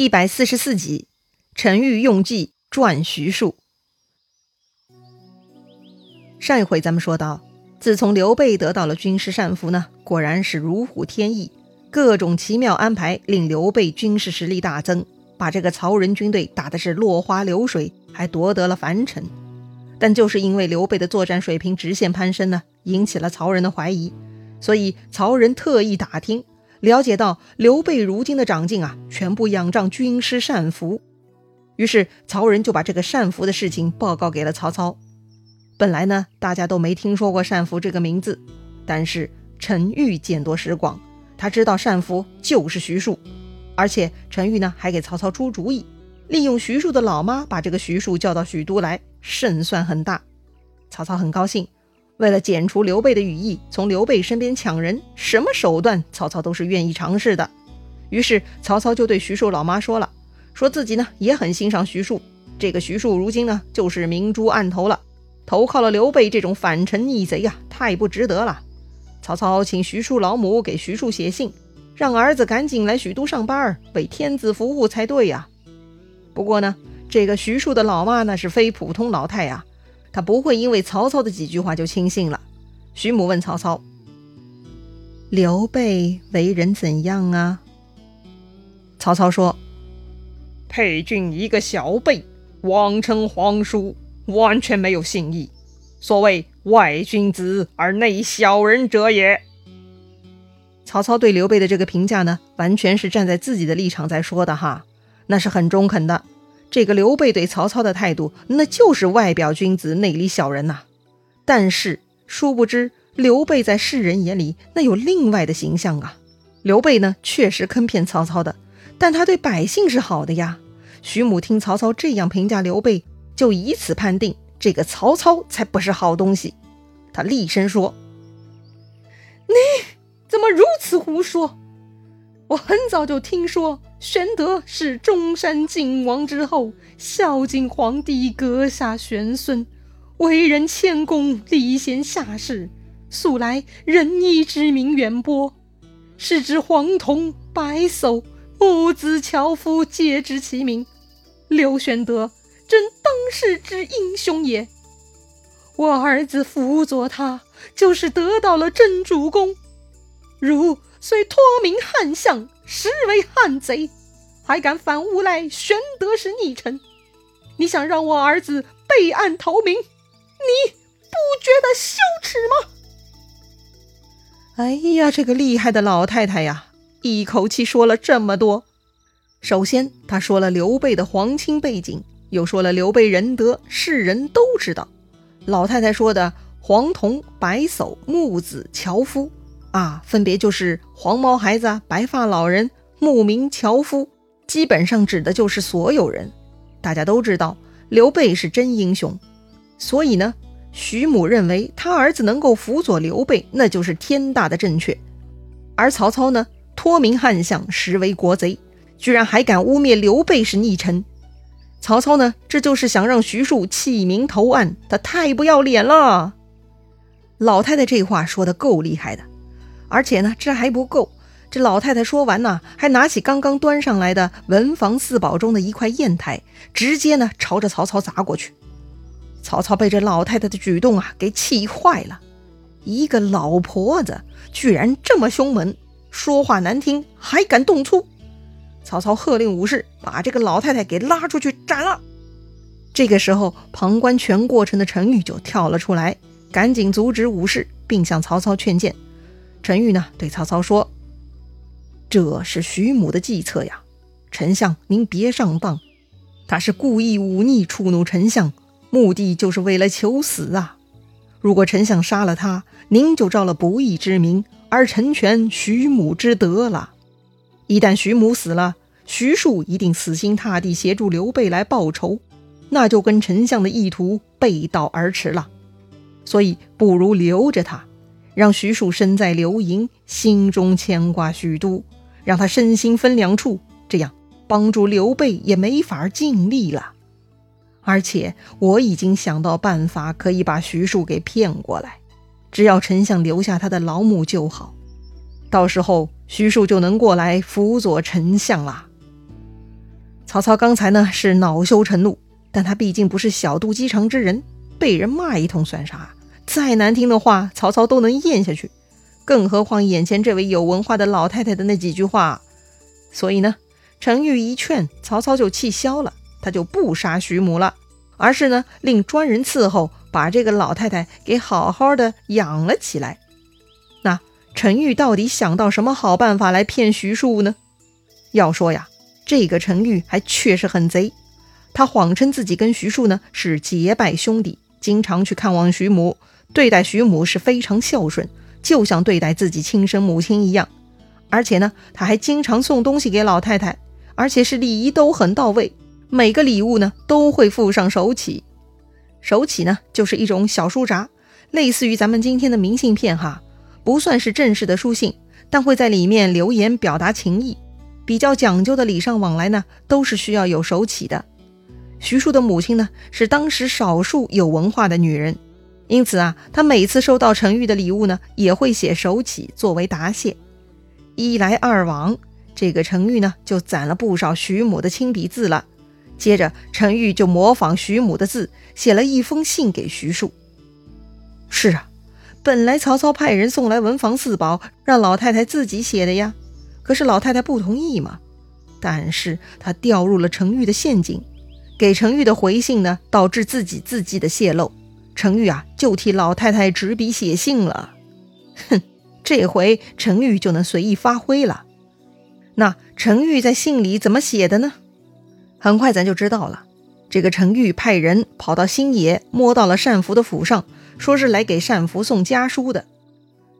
一百四十四集，陈玉用计赚徐庶。上一回咱们说到，自从刘备得到了军师善福呢，果然是如虎添翼，各种奇妙安排令刘备军事实力大增，把这个曹仁军队打的是落花流水，还夺得了樊城。但就是因为刘备的作战水平直线攀升呢，引起了曹仁的怀疑，所以曹仁特意打听。了解到刘备如今的长进啊，全部仰仗军师单福，于是曹仁就把这个单福的事情报告给了曹操。本来呢，大家都没听说过单福这个名字，但是陈玉见多识广，他知道单福就是徐庶，而且陈玉呢还给曹操出主意，利用徐庶的老妈把这个徐庶叫到许都来，胜算很大。曹操很高兴。为了剪除刘备的羽翼，从刘备身边抢人，什么手段曹操都是愿意尝试的。于是曹操就对徐庶老妈说了，说自己呢也很欣赏徐庶，这个徐庶如今呢就是明珠暗投了，投靠了刘备这种反臣逆贼呀，太不值得了。曹操请徐庶老母给徐庶写信，让儿子赶紧来许都上班，为天子服务才对呀。不过呢，这个徐庶的老妈那是非普通老太呀。他不会因为曹操的几句话就轻信了。徐母问曹操：“刘备为人怎样啊？”曹操说：“沛郡一个小辈，妄称皇叔，完全没有信义。所谓外君子而内小人者也。”曹操对刘备的这个评价呢，完全是站在自己的立场在说的哈，那是很中肯的。这个刘备对曹操的态度，那就是外表君子，内里小人呐。但是殊不知，刘备在世人眼里那有另外的形象啊。刘备呢，确实坑骗曹操的，但他对百姓是好的呀。徐母听曹操这样评价刘备，就以此判定这个曹操才不是好东西。他厉声说：“你怎么如此胡说？我很早就听说。”玄德是中山靖王之后，孝敬皇帝，阁下玄孙，为人谦恭，礼贤下士，素来仁义之名远播。是指黄铜、白叟、木子、樵夫皆知其名。刘玄德真当世之英雄也。我儿子辅佐他，就是得到了真主公。如虽托名汉相。实为汉贼，还敢反诬赖玄德是逆臣？你想让我儿子备案逃名，你不觉得羞耻吗？哎呀，这个厉害的老太太呀，一口气说了这么多。首先，她说了刘备的皇亲背景，又说了刘备仁德，世人都知道。老太太说的黄铜、白叟、木子、樵夫。啊，分别就是黄毛孩子、白发老人、牧民、樵夫，基本上指的就是所有人。大家都知道刘备是真英雄，所以呢，徐母认为他儿子能够辅佐刘备，那就是天大的正确。而曹操呢，托名汉相，实为国贼，居然还敢污蔑刘备是逆臣。曹操呢，这就是想让徐庶弃明投暗，他太不要脸了。老太太这话说的够厉害的。而且呢，这还不够。这老太太说完呢，还拿起刚刚端上来的文房四宝中的一块砚台，直接呢朝着曹操砸过去。曹操被这老太太的举动啊给气坏了，一个老婆子居然这么凶猛，说话难听，还敢动粗。曹操喝令武士把这个老太太给拉出去斩了。这个时候，旁观全过程的陈玉就跳了出来，赶紧阻止武士，并向曹操劝谏。陈玉呢，对曹操说：“这是徐母的计策呀，丞相您别上当，他是故意忤逆触怒丞相，目的就是为了求死啊！如果丞相杀了他，您就招了不义之名，而成全徐母之德了。一旦徐母死了，徐庶一定死心塌地协助刘备来报仇，那就跟丞相的意图背道而驰了。所以不如留着他。”让徐庶身在刘营，心中牵挂许都，让他身心分两处，这样帮助刘备也没法尽力了。而且我已经想到办法，可以把徐庶给骗过来，只要丞相留下他的老母就好，到时候徐庶就能过来辅佐丞相了。曹操刚才呢是恼羞成怒，但他毕竟不是小肚鸡肠之人，被人骂一通算啥？再难听的话，曹操都能咽下去，更何况眼前这位有文化的老太太的那几句话。所以呢，程昱一劝，曹操就气消了，他就不杀徐母了，而是呢令专人伺候，把这个老太太给好好的养了起来。那程玉到底想到什么好办法来骗徐庶呢？要说呀，这个程玉还确实很贼，他谎称自己跟徐庶呢是结拜兄弟，经常去看望徐母。对待徐母是非常孝顺，就像对待自己亲生母亲一样。而且呢，他还经常送东西给老太太，而且是礼仪都很到位。每个礼物呢，都会附上手启。手启呢，就是一种小书札，类似于咱们今天的明信片哈，不算是正式的书信，但会在里面留言表达情意。比较讲究的礼尚往来呢，都是需要有手启的。徐庶的母亲呢，是当时少数有文化的女人。因此啊，他每次收到程昱的礼物呢，也会写手启作为答谢。一来二往，这个程昱呢就攒了不少徐母的亲笔字了。接着，程昱就模仿徐母的字，写了一封信给徐庶。是啊，本来曹操派人送来文房四宝，让老太太自己写的呀。可是老太太不同意嘛。但是她掉入了程昱的陷阱，给程昱的回信呢，导致自己字迹的泄露。程昱啊，就替老太太执笔写信了。哼，这回程昱就能随意发挥了。那程昱在信里怎么写的呢？很快咱就知道了。这个程昱派人跑到新野，摸到了单福的府上，说是来给单福送家书的。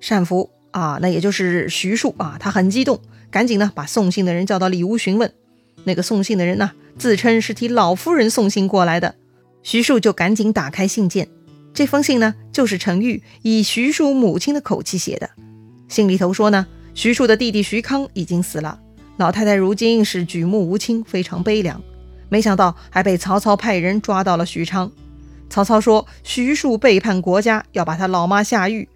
单福啊，那也就是徐庶啊，他很激动，赶紧呢把送信的人叫到里屋询问。那个送信的人呢，自称是替老夫人送信过来的。徐庶就赶紧打开信件。这封信呢，就是程昱以徐庶母亲的口气写的。信里头说呢，徐庶的弟弟徐康已经死了，老太太如今是举目无亲，非常悲凉。没想到还被曹操派人抓到了许昌。曹操说徐庶背叛国家，要把他老妈下狱。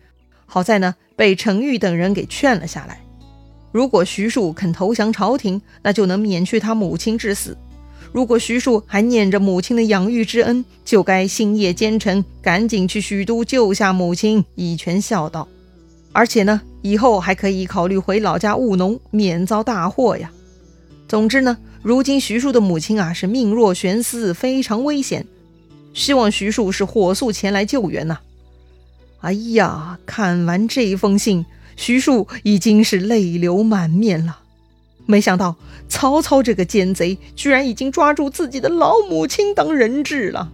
好在呢，被程昱等人给劝了下来。如果徐庶肯投降朝廷，那就能免去他母亲之死。如果徐庶还念着母亲的养育之恩，就该星夜兼程，赶紧去许都救下母亲，以全孝道。而且呢，以后还可以考虑回老家务农，免遭大祸呀。总之呢，如今徐庶的母亲啊是命若悬丝，非常危险，希望徐庶是火速前来救援呐。哎呀，看完这封信，徐庶已经是泪流满面了。没想到曹操这个奸贼居然已经抓住自己的老母亲当人质了，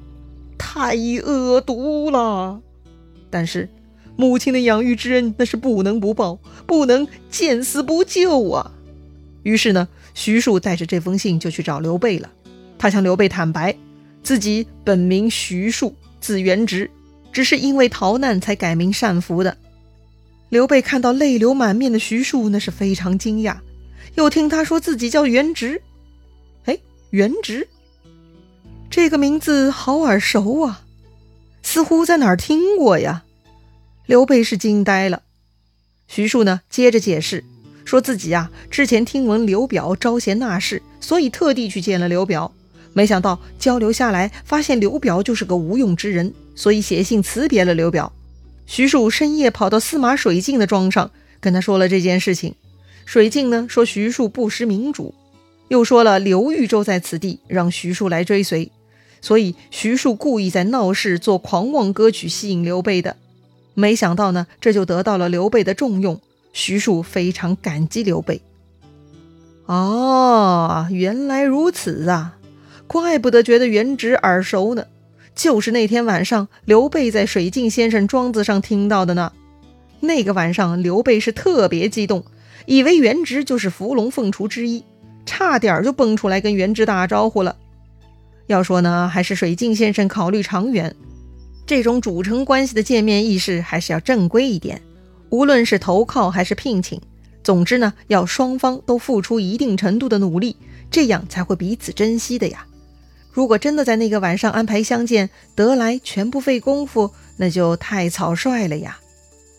太恶毒了！但是母亲的养育之恩那是不能不报，不能见死不救啊！于是呢，徐庶带着这封信就去找刘备了。他向刘备坦白，自己本名徐庶，字元直，只是因为逃难才改名单福的。刘备看到泪流满面的徐庶，那是非常惊讶。又听他说自己叫元直，哎，元直这个名字好耳熟啊，似乎在哪儿听过呀。刘备是惊呆了。徐庶呢，接着解释，说自己啊之前听闻刘表招贤纳士，所以特地去见了刘表。没想到交流下来，发现刘表就是个无用之人，所以写信辞别了刘表。徐庶深夜跑到司马水镜的庄上，跟他说了这件事情。水镜呢说徐庶不识明主，又说了刘豫州在此地，让徐庶来追随，所以徐庶故意在闹市做狂妄歌曲吸引刘备的。没想到呢，这就得到了刘备的重用。徐庶非常感激刘备。哦，原来如此啊，怪不得觉得原直耳熟呢，就是那天晚上刘备在水镜先生庄子上听到的呢。那个晚上，刘备是特别激动。以为元直就是伏龙凤雏之一，差点就蹦出来跟元直打招呼了。要说呢，还是水镜先生考虑长远，这种主城关系的见面仪式还是要正规一点。无论是投靠还是聘请，总之呢，要双方都付出一定程度的努力，这样才会彼此珍惜的呀。如果真的在那个晚上安排相见，得来全不费功夫，那就太草率了呀。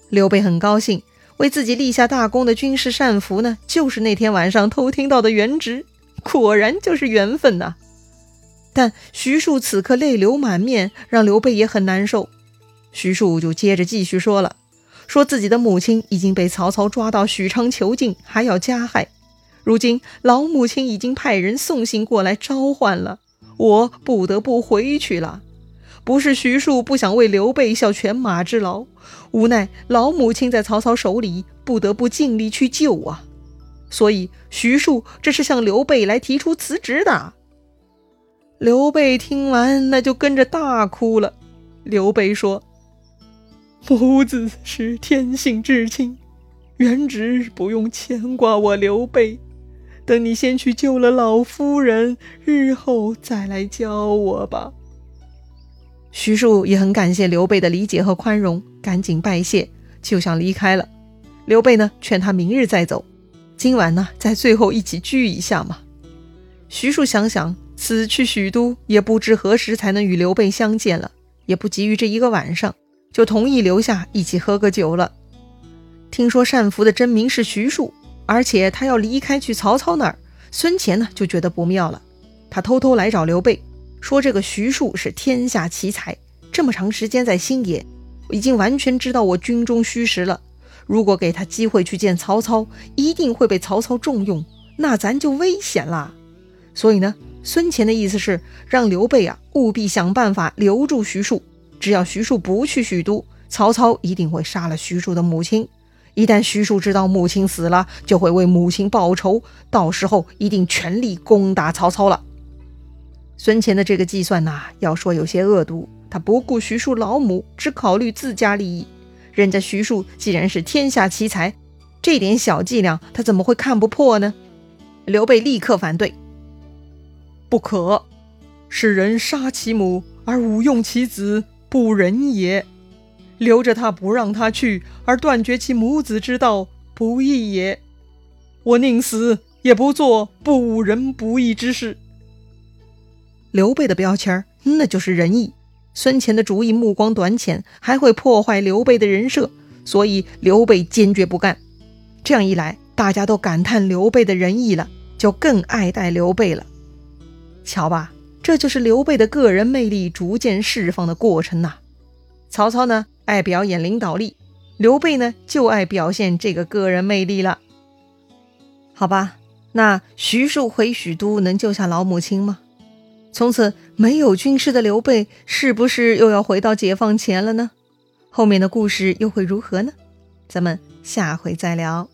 刘备很高兴。为自己立下大功的军事单福呢，就是那天晚上偷听到的原职，果然就是缘分呐。但徐庶此刻泪流满面，让刘备也很难受。徐庶就接着继续说了，说自己的母亲已经被曹操抓到许昌囚禁，还要加害。如今老母亲已经派人送信过来召唤了，我不得不回去了。不是徐庶不想为刘备效犬马之劳，无奈老母亲在曹操手里，不得不尽力去救啊。所以徐庶这是向刘备来提出辞职的。刘备听完，那就跟着大哭了。刘备说：“母子是天性至亲，原旨不用牵挂我刘备。等你先去救了老夫人，日后再来教我吧。”徐庶也很感谢刘备的理解和宽容，赶紧拜谢，就想离开了。刘备呢，劝他明日再走，今晚呢，再最后一起聚一下嘛。徐庶想想。此去许都，也不知何时才能与刘备相见了，也不急于这一个晚上，就同意留下一起喝个酒了。听说单福的真名是徐庶，而且他要离开去曹操那儿，孙乾呢就觉得不妙了。他偷偷来找刘备，说这个徐庶是天下奇才，这么长时间在新野，已经完全知道我军中虚实了。如果给他机会去见曹操，一定会被曹操重用，那咱就危险了。所以呢。孙乾的意思是让刘备啊务必想办法留住徐庶，只要徐庶不去许都，曹操一定会杀了徐庶的母亲。一旦徐庶知道母亲死了，就会为母亲报仇，到时候一定全力攻打曹操了。孙乾的这个计算呐，要说有些恶毒，他不顾徐庶老母，只考虑自家利益。人家徐庶既然是天下奇才，这点小伎俩他怎么会看不破呢？刘备立刻反对。不可，使人杀其母而勿用其子，不仁也；留着他不让他去，而断绝其母子之道，不义也。我宁死也不做不侮人不义之事。刘备的标签那就是仁义。孙权的主意目光短浅，还会破坏刘备的人设，所以刘备坚决不干。这样一来，大家都感叹刘备的仁义了，就更爱戴刘备了。瞧吧，这就是刘备的个人魅力逐渐释放的过程呐。曹操呢，爱表演领导力；刘备呢，就爱表现这个个人魅力了。好吧，那徐庶回许都能救下老母亲吗？从此没有军师的刘备，是不是又要回到解放前了呢？后面的故事又会如何呢？咱们下回再聊。